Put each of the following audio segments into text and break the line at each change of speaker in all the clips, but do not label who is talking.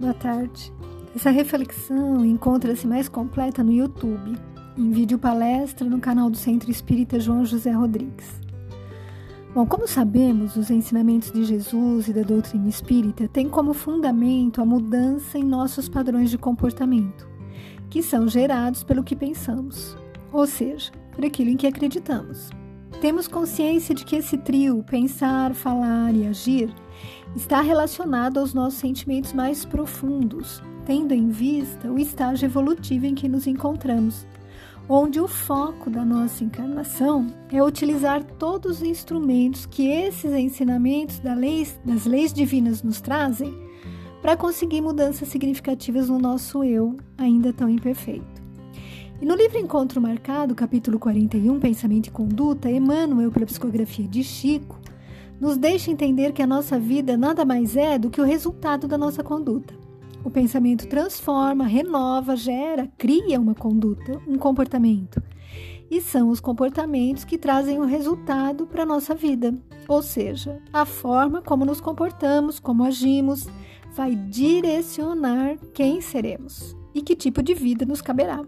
Boa tarde. Essa reflexão encontra-se mais completa no YouTube, em vídeo palestra no canal do Centro Espírita João José Rodrigues. Bom, como sabemos, os ensinamentos de Jesus e da doutrina espírita têm como fundamento a mudança em nossos padrões de comportamento, que são gerados pelo que pensamos, ou seja, por aquilo em que acreditamos. Temos consciência de que esse trio, pensar, falar e agir, está relacionado aos nossos sentimentos mais profundos, tendo em vista o estágio evolutivo em que nos encontramos, onde o foco da nossa encarnação é utilizar todos os instrumentos que esses ensinamentos das leis divinas nos trazem para conseguir mudanças significativas no nosso eu, ainda tão imperfeito. E no livro Encontro Marcado, capítulo 41, Pensamento e Conduta, Emmanuel, pela psicografia de Chico, nos deixa entender que a nossa vida nada mais é do que o resultado da nossa conduta. O pensamento transforma, renova, gera, cria uma conduta, um comportamento. E são os comportamentos que trazem o resultado para a nossa vida. Ou seja, a forma como nos comportamos, como agimos, vai direcionar quem seremos e que tipo de vida nos caberá.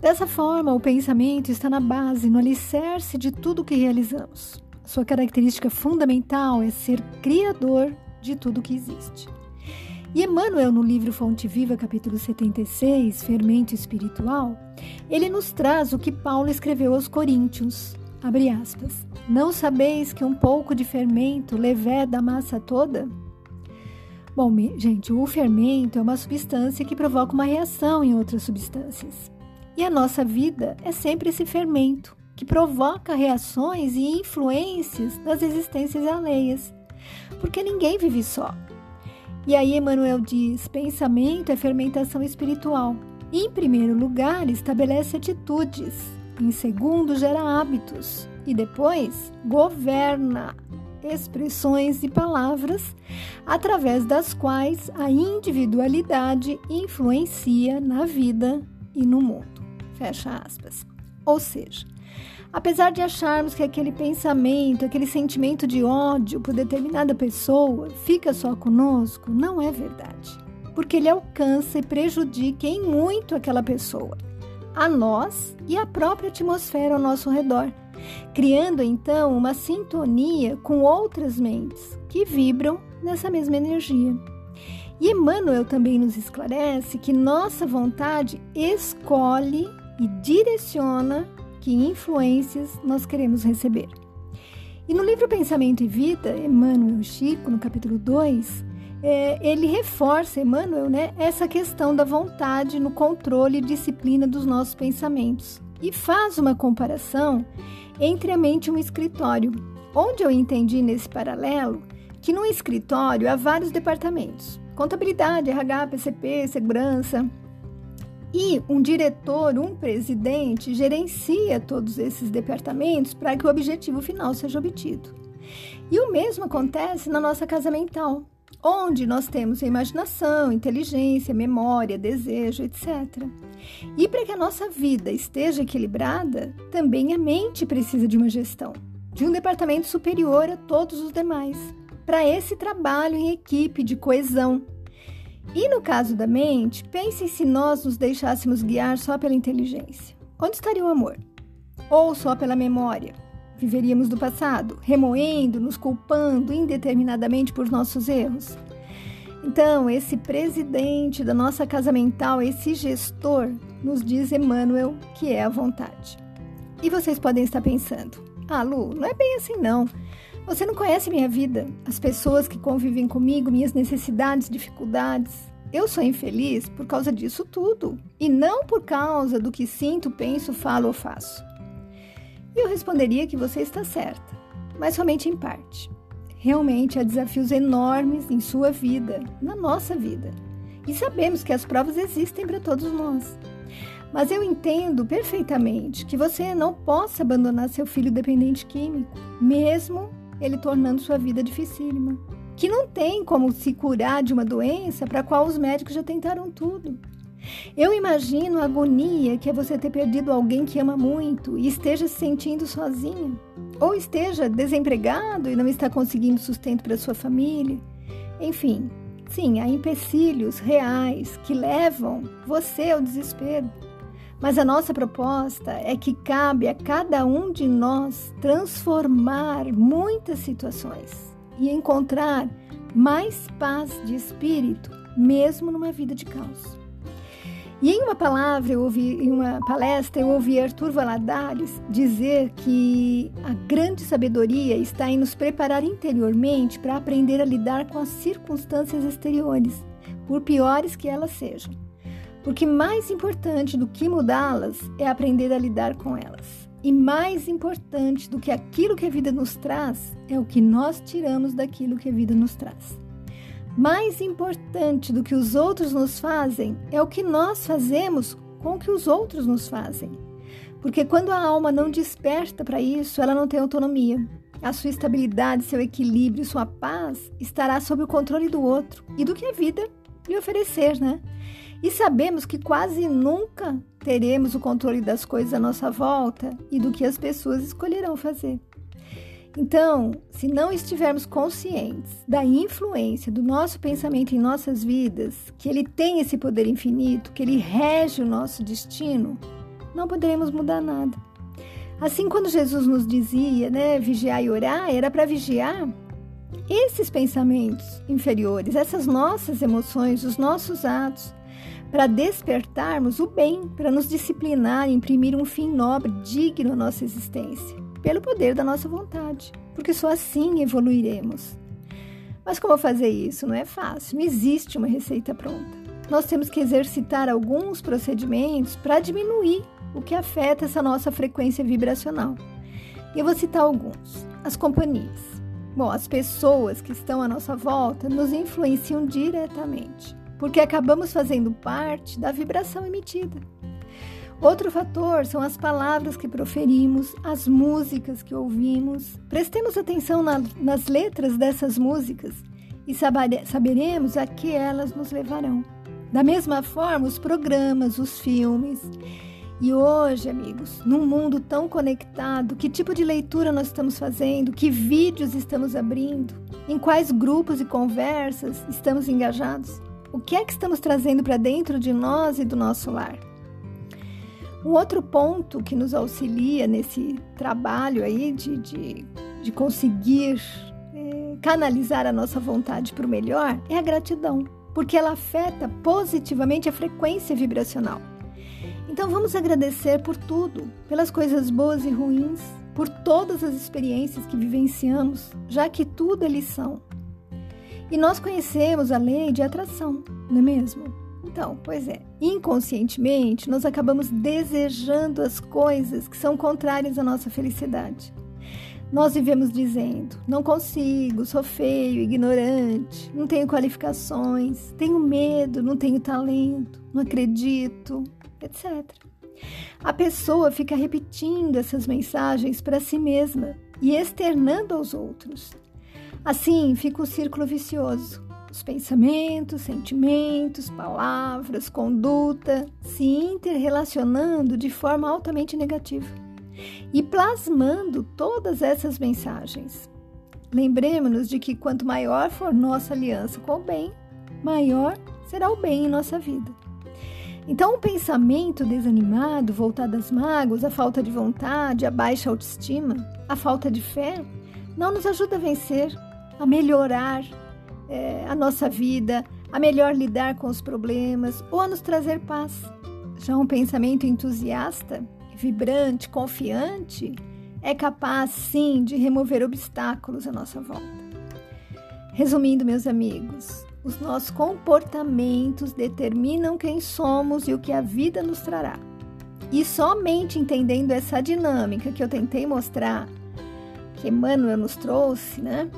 Dessa forma, o pensamento está na base, no alicerce de tudo que realizamos. Sua característica fundamental é ser criador de tudo que existe. E Emmanuel, no livro Fonte Viva, capítulo 76, Fermento Espiritual, ele nos traz o que Paulo escreveu aos Coríntios. Abre aspas. Não sabeis que um pouco de fermento leveda a massa toda? Bom, gente, o fermento é uma substância que provoca uma reação em outras substâncias. E a nossa vida é sempre esse fermento que provoca reações e influências nas existências alheias, porque ninguém vive só. E aí Emmanuel diz: pensamento é fermentação espiritual. Em primeiro lugar, estabelece atitudes. Em segundo, gera hábitos. E depois, governa expressões e palavras através das quais a individualidade influencia na vida e no mundo. Fecha aspas. Ou seja, apesar de acharmos que aquele pensamento, aquele sentimento de ódio por determinada pessoa fica só conosco, não é verdade. Porque ele alcança e prejudica em muito aquela pessoa, a nós e a própria atmosfera ao nosso redor, criando então uma sintonia com outras mentes que vibram nessa mesma energia. E Emmanuel também nos esclarece que nossa vontade escolhe e direciona que influências nós queremos receber. E no livro Pensamento e Vida, Emmanuel Chico, no capítulo 2, é, ele reforça, Emmanuel, né, essa questão da vontade no controle e disciplina dos nossos pensamentos. E faz uma comparação entre a mente e um escritório, onde eu entendi nesse paralelo que no escritório há vários departamentos: contabilidade, RH, PCP, segurança, e um diretor, um presidente, gerencia todos esses departamentos para que o objetivo final seja obtido. E o mesmo acontece na nossa casa mental, onde nós temos a imaginação, inteligência, memória, desejo, etc. E para que a nossa vida esteja equilibrada, também a mente precisa de uma gestão, de um departamento superior a todos os demais, para esse trabalho em equipe de coesão, e no caso da mente, pense se nós nos deixássemos guiar só pela inteligência. Onde estaria o amor? Ou só pela memória? Viveríamos do passado, remoendo, nos culpando indeterminadamente por nossos erros? Então, esse presidente da nossa casa mental, esse gestor, nos diz Emmanuel que é a vontade. E vocês podem estar pensando: ah, Lu, não é bem assim não. Você não conhece minha vida, as pessoas que convivem comigo, minhas necessidades, dificuldades. Eu sou infeliz por causa disso tudo e não por causa do que sinto, penso, falo ou faço. E eu responderia que você está certa, mas somente em parte. Realmente há desafios enormes em sua vida, na nossa vida. E sabemos que as provas existem para todos nós. Mas eu entendo perfeitamente que você não possa abandonar seu filho dependente químico, mesmo ele tornando sua vida dificílima. Que não tem como se curar de uma doença para a qual os médicos já tentaram tudo. Eu imagino a agonia que é você ter perdido alguém que ama muito e esteja se sentindo sozinha, ou esteja desempregado e não está conseguindo sustento para sua família. Enfim, Sim, há empecilhos reais que levam você ao desespero. Mas a nossa proposta é que cabe a cada um de nós transformar muitas situações e encontrar mais paz de espírito, mesmo numa vida de caos. E em uma palavra, eu ouvi, em uma palestra, eu ouvi Arthur Valadares dizer que a grande sabedoria está em nos preparar interiormente para aprender a lidar com as circunstâncias exteriores, por piores que elas sejam. Porque mais importante do que mudá-las é aprender a lidar com elas. E mais importante do que aquilo que a vida nos traz é o que nós tiramos daquilo que a vida nos traz. Mais importante do que os outros nos fazem é o que nós fazemos com o que os outros nos fazem. Porque quando a alma não desperta para isso, ela não tem autonomia. A sua estabilidade, seu equilíbrio, sua paz estará sob o controle do outro e do que a vida lhe oferecer, né? E sabemos que quase nunca teremos o controle das coisas à nossa volta e do que as pessoas escolherão fazer. Então, se não estivermos conscientes da influência do nosso pensamento em nossas vidas, que ele tem esse poder infinito, que ele rege o nosso destino, não poderemos mudar nada. Assim, quando Jesus nos dizia, né, vigiar e orar, era para vigiar esses pensamentos inferiores, essas nossas emoções, os nossos atos, para despertarmos o bem, para nos disciplinar e imprimir um fim nobre, digno à nossa existência pelo poder da nossa vontade, porque só assim evoluiremos. Mas como fazer isso? Não é fácil, não existe uma receita pronta. Nós temos que exercitar alguns procedimentos para diminuir o que afeta essa nossa frequência vibracional. E eu vou citar alguns. As companhias. Bom, as pessoas que estão à nossa volta nos influenciam diretamente, porque acabamos fazendo parte da vibração emitida. Outro fator são as palavras que proferimos, as músicas que ouvimos. Prestemos atenção na, nas letras dessas músicas e saberemos a que elas nos levarão. Da mesma forma, os programas, os filmes. E hoje, amigos, num mundo tão conectado, que tipo de leitura nós estamos fazendo? Que vídeos estamos abrindo? Em quais grupos e conversas estamos engajados? O que é que estamos trazendo para dentro de nós e do nosso lar? Um outro ponto que nos auxilia nesse trabalho aí de, de, de conseguir é, canalizar a nossa vontade para o melhor é a gratidão, porque ela afeta positivamente a frequência vibracional. Então vamos agradecer por tudo, pelas coisas boas e ruins, por todas as experiências que vivenciamos, já que tudo é lição. E nós conhecemos a lei de atração, não é mesmo? Então, pois é, inconscientemente nós acabamos desejando as coisas que são contrárias à nossa felicidade. Nós vivemos dizendo: não consigo, sou feio, ignorante, não tenho qualificações, tenho medo, não tenho talento, não acredito, etc. A pessoa fica repetindo essas mensagens para si mesma e externando aos outros. Assim fica o círculo vicioso os pensamentos, sentimentos, palavras, conduta se interrelacionando de forma altamente negativa e plasmando todas essas mensagens. Lembremos-nos de que quanto maior for nossa aliança com o bem, maior será o bem em nossa vida. Então, o pensamento desanimado, voltado às mágoas, a falta de vontade, a baixa autoestima, a falta de fé, não nos ajuda a vencer, a melhorar é, a nossa vida, a melhor lidar com os problemas ou a nos trazer paz. Já um pensamento entusiasta, vibrante, confiante, é capaz sim de remover obstáculos à nossa volta. Resumindo, meus amigos, os nossos comportamentos determinam quem somos e o que a vida nos trará. E somente entendendo essa dinâmica que eu tentei mostrar, que Emmanuel nos trouxe, né?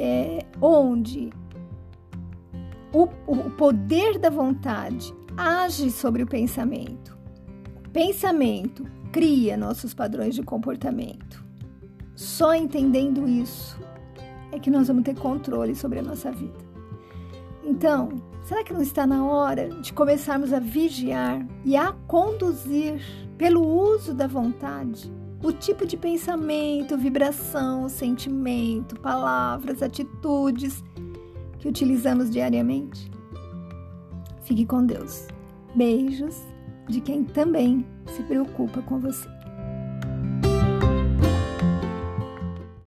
É, onde o, o poder da vontade age sobre o pensamento. Pensamento cria nossos padrões de comportamento. Só entendendo isso é que nós vamos ter controle sobre a nossa vida. Então, será que não está na hora de começarmos a vigiar e a conduzir, pelo uso da vontade, o tipo de pensamento, vibração, sentimento, palavras, atitudes que utilizamos diariamente? Fique com Deus. Beijos de quem também se preocupa com você.